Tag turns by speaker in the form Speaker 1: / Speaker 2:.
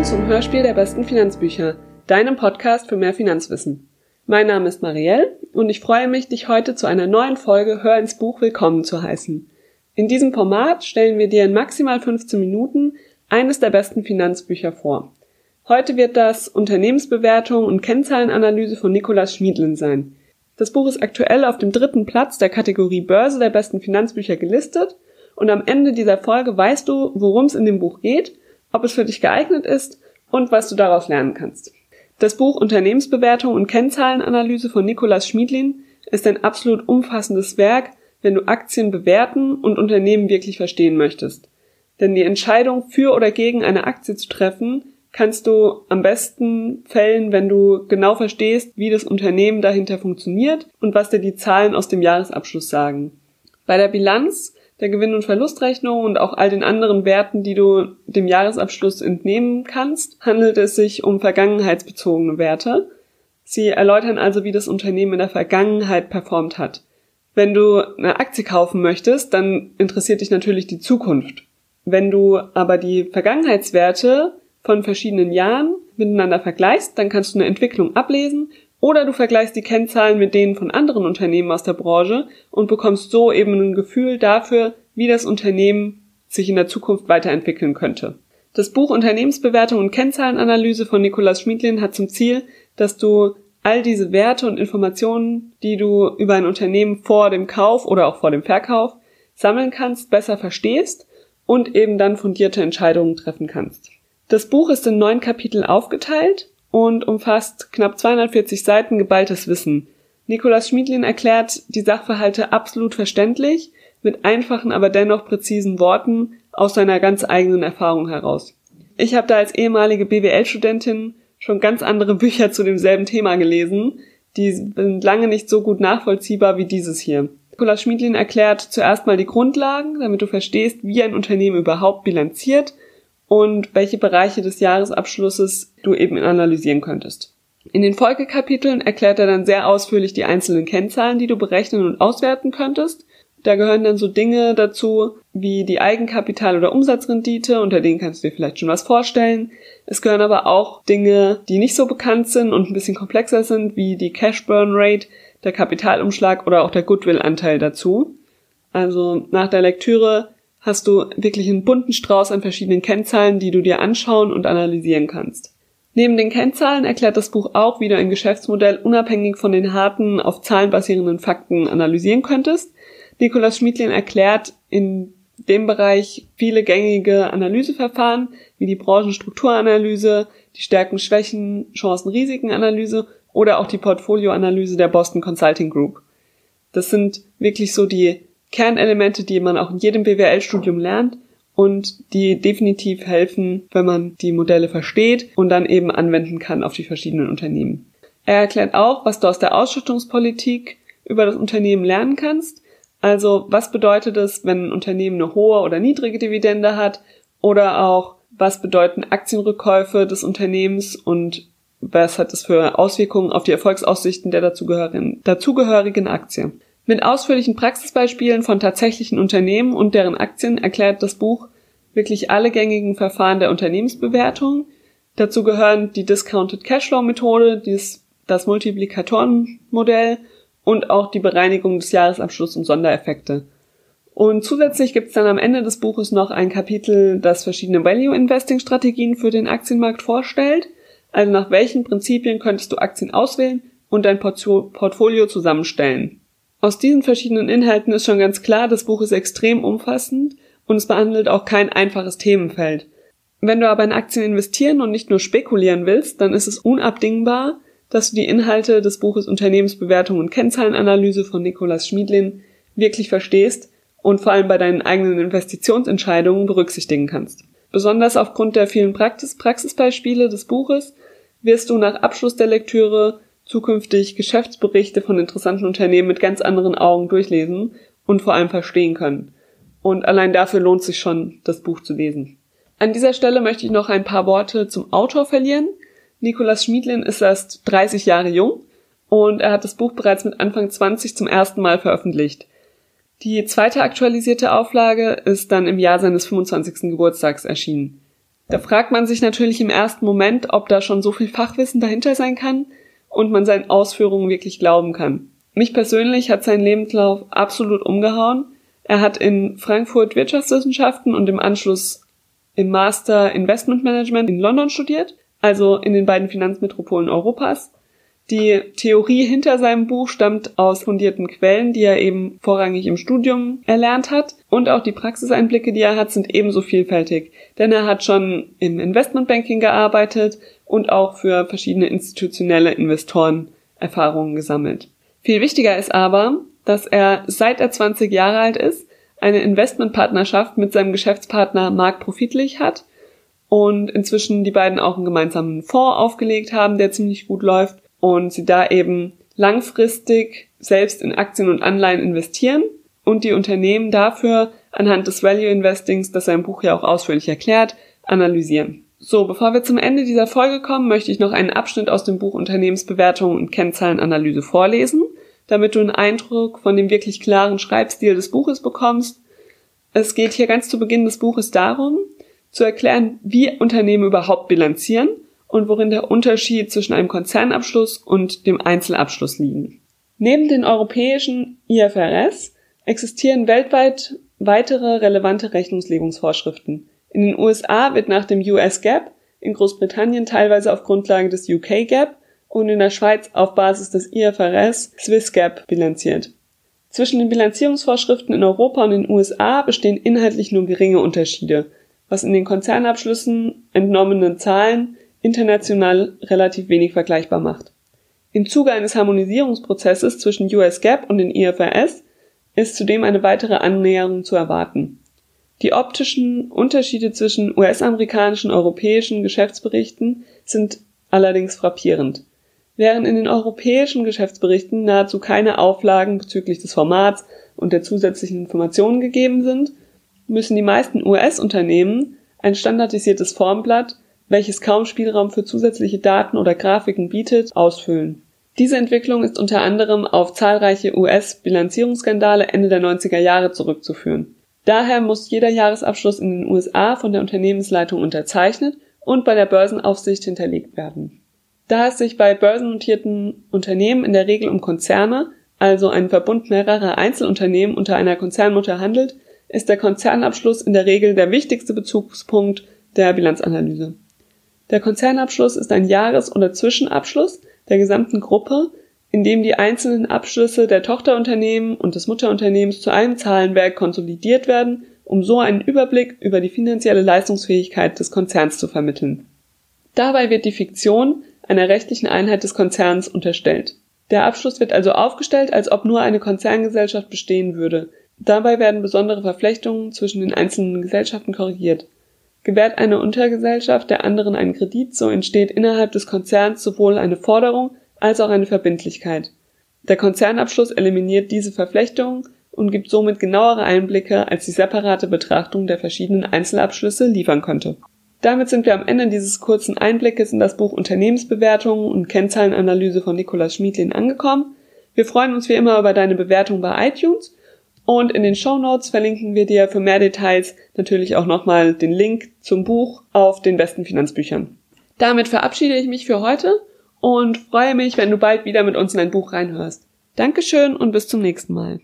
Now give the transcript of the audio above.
Speaker 1: willkommen zum Hörspiel der besten Finanzbücher, deinem Podcast für mehr Finanzwissen. Mein Name ist Marielle und ich freue mich, dich heute zu einer neuen Folge Hör ins Buch willkommen zu heißen. In diesem Format stellen wir dir in maximal 15 Minuten eines der besten Finanzbücher vor. Heute wird das Unternehmensbewertung und Kennzahlenanalyse von Nikolaus Schmiedlin sein. Das Buch ist aktuell auf dem dritten Platz der Kategorie Börse der besten Finanzbücher gelistet und am Ende dieser Folge weißt du, worum es in dem Buch geht, ob es für dich geeignet ist und was du daraus lernen kannst. Das Buch Unternehmensbewertung und Kennzahlenanalyse von Nikolaus Schmiedlin ist ein absolut umfassendes Werk, wenn du Aktien bewerten und Unternehmen wirklich verstehen möchtest. Denn die Entscheidung für oder gegen eine Aktie zu treffen, kannst du am besten fällen, wenn du genau verstehst, wie das Unternehmen dahinter funktioniert und was dir die Zahlen aus dem Jahresabschluss sagen. Bei der Bilanz, der Gewinn- und Verlustrechnung und auch all den anderen Werten, die du dem Jahresabschluss entnehmen kannst, handelt es sich um vergangenheitsbezogene Werte. Sie erläutern also, wie das Unternehmen in der Vergangenheit performt hat. Wenn du eine Aktie kaufen möchtest, dann interessiert dich natürlich die Zukunft. Wenn du aber die Vergangenheitswerte von verschiedenen Jahren miteinander vergleichst, dann kannst du eine Entwicklung ablesen oder du vergleichst die Kennzahlen mit denen von anderen Unternehmen aus der Branche und bekommst so eben ein Gefühl dafür, wie das Unternehmen sich in der Zukunft weiterentwickeln könnte. Das Buch Unternehmensbewertung und Kennzahlenanalyse von Nikolaus Schmiedlin hat zum Ziel, dass du all diese Werte und Informationen, die du über ein Unternehmen vor dem Kauf oder auch vor dem Verkauf sammeln kannst, besser verstehst und eben dann fundierte Entscheidungen treffen kannst. Das Buch ist in neun Kapitel aufgeteilt und umfasst knapp 240 Seiten geballtes Wissen. Nikolaus Schmiedlin erklärt die Sachverhalte absolut verständlich, mit einfachen, aber dennoch präzisen Worten aus seiner ganz eigenen Erfahrung heraus. Ich habe da als ehemalige BWL-Studentin schon ganz andere Bücher zu demselben Thema gelesen, die sind lange nicht so gut nachvollziehbar wie dieses hier. Nikolaus Schmiedlin erklärt zuerst mal die Grundlagen, damit du verstehst, wie ein Unternehmen überhaupt bilanziert und welche Bereiche des Jahresabschlusses du eben analysieren könntest. In den Folgekapiteln erklärt er dann sehr ausführlich die einzelnen Kennzahlen, die du berechnen und auswerten könntest. Da gehören dann so Dinge dazu wie die Eigenkapital- oder Umsatzrendite, unter denen kannst du dir vielleicht schon was vorstellen. Es gehören aber auch Dinge, die nicht so bekannt sind und ein bisschen komplexer sind, wie die Cash Burn Rate, der Kapitalumschlag oder auch der Goodwill-Anteil dazu. Also nach der Lektüre hast du wirklich einen bunten Strauß an verschiedenen Kennzahlen, die du dir anschauen und analysieren kannst. Neben den Kennzahlen erklärt das Buch auch, wie du ein Geschäftsmodell unabhängig von den harten, auf Zahlen basierenden Fakten analysieren könntest. Nikolaus Schmiedlin erklärt in dem Bereich viele gängige Analyseverfahren, wie die Branchenstrukturanalyse, die Stärken, Schwächen, Chancen, Risikenanalyse oder auch die Portfolioanalyse der Boston Consulting Group. Das sind wirklich so die Kernelemente, die man auch in jedem BWL-Studium lernt und die definitiv helfen, wenn man die Modelle versteht und dann eben anwenden kann auf die verschiedenen Unternehmen. Er erklärt auch, was du aus der Ausschüttungspolitik über das Unternehmen lernen kannst. Also was bedeutet es, wenn ein Unternehmen eine hohe oder niedrige Dividende hat oder auch was bedeuten Aktienrückkäufe des Unternehmens und was hat es für Auswirkungen auf die Erfolgsaussichten der dazugehörigen, dazugehörigen Aktie. Mit ausführlichen Praxisbeispielen von tatsächlichen Unternehmen und deren Aktien erklärt das Buch wirklich alle gängigen Verfahren der Unternehmensbewertung. Dazu gehören die Discounted Cashflow Methode, das Multiplikatorenmodell und auch die Bereinigung des Jahresabschlusses und Sondereffekte. Und zusätzlich gibt es dann am Ende des Buches noch ein Kapitel, das verschiedene Value Investing Strategien für den Aktienmarkt vorstellt. Also nach welchen Prinzipien könntest du Aktien auswählen und dein Portfolio zusammenstellen. Aus diesen verschiedenen Inhalten ist schon ganz klar, das Buch ist extrem umfassend und es behandelt auch kein einfaches Themenfeld. Wenn du aber in Aktien investieren und nicht nur spekulieren willst, dann ist es unabdingbar, dass du die Inhalte des Buches Unternehmensbewertung und Kennzahlenanalyse von Nikolaus Schmiedlin wirklich verstehst und vor allem bei deinen eigenen Investitionsentscheidungen berücksichtigen kannst. Besonders aufgrund der vielen Praxis Praxisbeispiele des Buches wirst du nach Abschluss der Lektüre zukünftig Geschäftsberichte von interessanten Unternehmen mit ganz anderen Augen durchlesen und vor allem verstehen können. Und allein dafür lohnt sich schon, das Buch zu lesen. An dieser Stelle möchte ich noch ein paar Worte zum Autor verlieren. Nikolaus Schmiedlin ist erst 30 Jahre jung und er hat das Buch bereits mit Anfang 20 zum ersten Mal veröffentlicht. Die zweite aktualisierte Auflage ist dann im Jahr seines 25. Geburtstags erschienen. Da fragt man sich natürlich im ersten Moment, ob da schon so viel Fachwissen dahinter sein kann und man seinen Ausführungen wirklich glauben kann. Mich persönlich hat sein Lebenslauf absolut umgehauen. Er hat in Frankfurt Wirtschaftswissenschaften und im Anschluss im Master Investment Management in London studiert, also in den beiden Finanzmetropolen Europas. Die Theorie hinter seinem Buch stammt aus fundierten Quellen, die er eben vorrangig im Studium erlernt hat. Und auch die Praxiseinblicke, die er hat, sind ebenso vielfältig. Denn er hat schon im Investmentbanking gearbeitet und auch für verschiedene institutionelle Investoren Erfahrungen gesammelt. Viel wichtiger ist aber, dass er seit er 20 Jahre alt ist, eine Investmentpartnerschaft mit seinem Geschäftspartner Marc Profitlich hat und inzwischen die beiden auch einen gemeinsamen Fonds aufgelegt haben, der ziemlich gut läuft und sie da eben langfristig selbst in Aktien und Anleihen investieren und die Unternehmen dafür anhand des Value Investings, das sein Buch ja auch ausführlich erklärt, analysieren. So, bevor wir zum Ende dieser Folge kommen, möchte ich noch einen Abschnitt aus dem Buch Unternehmensbewertung und Kennzahlenanalyse vorlesen, damit du einen Eindruck von dem wirklich klaren Schreibstil des Buches bekommst. Es geht hier ganz zu Beginn des Buches darum, zu erklären, wie Unternehmen überhaupt bilanzieren und worin der Unterschied zwischen einem Konzernabschluss und dem Einzelabschluss liegen. Neben den europäischen IFRS existieren weltweit weitere relevante Rechnungslegungsvorschriften. In den USA wird nach dem US GAAP, in Großbritannien teilweise auf Grundlage des UK GAAP und in der Schweiz auf Basis des IFRS Swiss GAAP bilanziert. Zwischen den Bilanzierungsvorschriften in Europa und den USA bestehen inhaltlich nur geringe Unterschiede, was in den Konzernabschlüssen entnommenen Zahlen international relativ wenig vergleichbar macht. Im Zuge eines Harmonisierungsprozesses zwischen US GAAP und den IFRS ist zudem eine weitere Annäherung zu erwarten. Die optischen Unterschiede zwischen US-amerikanischen und europäischen Geschäftsberichten sind allerdings frappierend. Während in den europäischen Geschäftsberichten nahezu keine Auflagen bezüglich des Formats und der zusätzlichen Informationen gegeben sind, müssen die meisten US-Unternehmen ein standardisiertes Formblatt welches kaum Spielraum für zusätzliche Daten oder Grafiken bietet, ausfüllen. Diese Entwicklung ist unter anderem auf zahlreiche US-Bilanzierungsskandale Ende der 90er Jahre zurückzuführen. Daher muss jeder Jahresabschluss in den USA von der Unternehmensleitung unterzeichnet und bei der Börsenaufsicht hinterlegt werden. Da es sich bei börsennotierten Unternehmen in der Regel um Konzerne, also einen Verbund mehrerer Einzelunternehmen unter einer Konzernmutter handelt, ist der Konzernabschluss in der Regel der wichtigste Bezugspunkt der Bilanzanalyse. Der Konzernabschluss ist ein Jahres- oder Zwischenabschluss der gesamten Gruppe, in dem die einzelnen Abschlüsse der Tochterunternehmen und des Mutterunternehmens zu einem Zahlenwerk konsolidiert werden, um so einen Überblick über die finanzielle Leistungsfähigkeit des Konzerns zu vermitteln. Dabei wird die Fiktion einer rechtlichen Einheit des Konzerns unterstellt. Der Abschluss wird also aufgestellt, als ob nur eine Konzerngesellschaft bestehen würde. Dabei werden besondere Verflechtungen zwischen den einzelnen Gesellschaften korrigiert. Gewährt eine Untergesellschaft der anderen einen Kredit, so entsteht innerhalb des Konzerns sowohl eine Forderung als auch eine Verbindlichkeit. Der Konzernabschluss eliminiert diese Verflechtungen und gibt somit genauere Einblicke, als die separate Betrachtung der verschiedenen Einzelabschlüsse liefern könnte. Damit sind wir am Ende dieses kurzen Einblickes in das Buch Unternehmensbewertungen und Kennzahlenanalyse von Nikolaus Schmiedlin angekommen. Wir freuen uns wie immer über deine Bewertung bei iTunes und in den Show Notes verlinken wir dir für mehr Details natürlich auch nochmal den Link zum Buch auf den besten Finanzbüchern. Damit verabschiede ich mich für heute und freue mich, wenn du bald wieder mit uns in ein Buch reinhörst. Dankeschön und bis zum nächsten Mal.